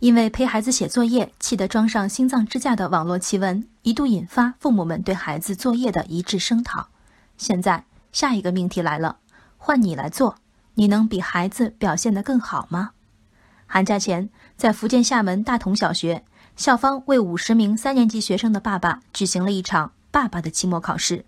因为陪孩子写作业气得装上心脏支架的网络奇闻，一度引发父母们对孩子作业的一致声讨。现在下一个命题来了，换你来做，你能比孩子表现得更好吗？寒假前，在福建厦门大同小学，校方为五十名三年级学生的爸爸举行了一场爸爸的期末考试。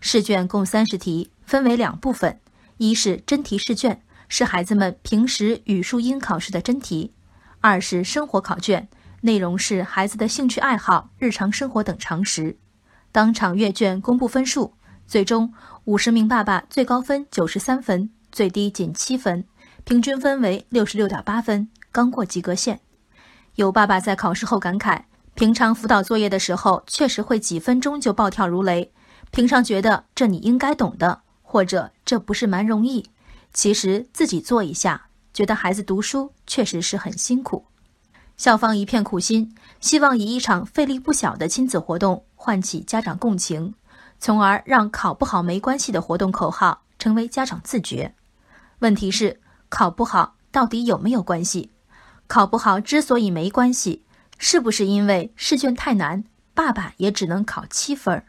试卷共三十题，分为两部分：一是真题试卷，是孩子们平时语数英考试的真题；二是生活考卷，内容是孩子的兴趣爱好、日常生活等常识。当场阅卷公布分数，最终五十名爸爸最高分九十三分，最低仅七分，平均分为六十六点八分，刚过及格线。有爸爸在考试后感慨：平常辅导作业的时候，确实会几分钟就暴跳如雷。平常觉得这你应该懂的，或者这不是蛮容易，其实自己做一下，觉得孩子读书确实是很辛苦。校方一片苦心，希望以一场费力不小的亲子活动唤起家长共情，从而让考不好没关系的活动口号成为家长自觉。问题是，考不好到底有没有关系？考不好之所以没关系，是不是因为试卷太难，爸爸也只能考七分儿？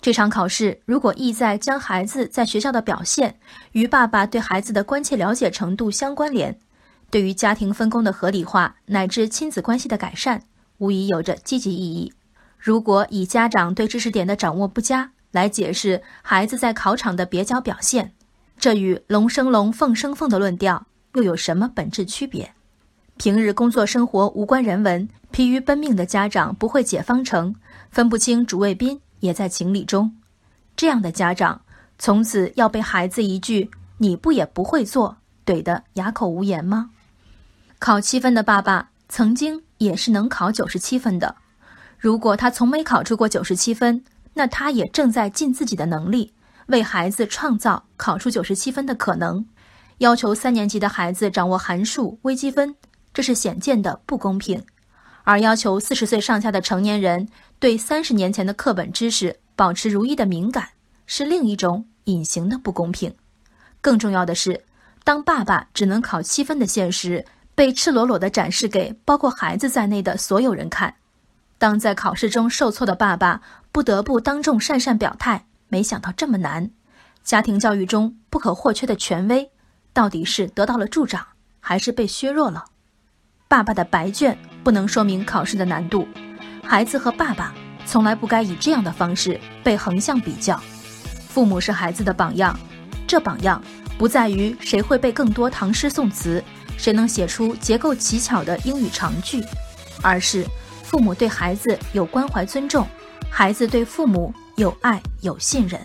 这场考试如果意在将孩子在学校的表现与爸爸对孩子的关切了解程度相关联，对于家庭分工的合理化乃至亲子关系的改善，无疑有着积极意义。如果以家长对知识点的掌握不佳来解释孩子在考场的蹩脚表现，这与龙生龙，凤生凤的论调又有什么本质区别？平日工作生活无关人文、疲于奔命的家长不会解方程，分不清主谓宾。也在情理中，这样的家长从此要被孩子一句“你不也不会做”怼得哑口无言吗？考七分的爸爸曾经也是能考九十七分的。如果他从没考出过九十七分，那他也正在尽自己的能力为孩子创造考出九十七分的可能。要求三年级的孩子掌握函数、微积分，这是显见的不公平；而要求四十岁上下的成年人。对三十年前的课本知识保持如一的敏感，是另一种隐形的不公平。更重要的是，当爸爸只能考七分的现实被赤裸裸地展示给包括孩子在内的所有人看，当在考试中受挫的爸爸不得不当众讪讪表态，没想到这么难。家庭教育中不可或缺的权威，到底是得到了助长，还是被削弱了？爸爸的白卷不能说明考试的难度。孩子和爸爸从来不该以这样的方式被横向比较。父母是孩子的榜样，这榜样不在于谁会背更多唐诗宋词，谁能写出结构奇巧的英语长句，而是父母对孩子有关怀尊重，孩子对父母有爱有信任。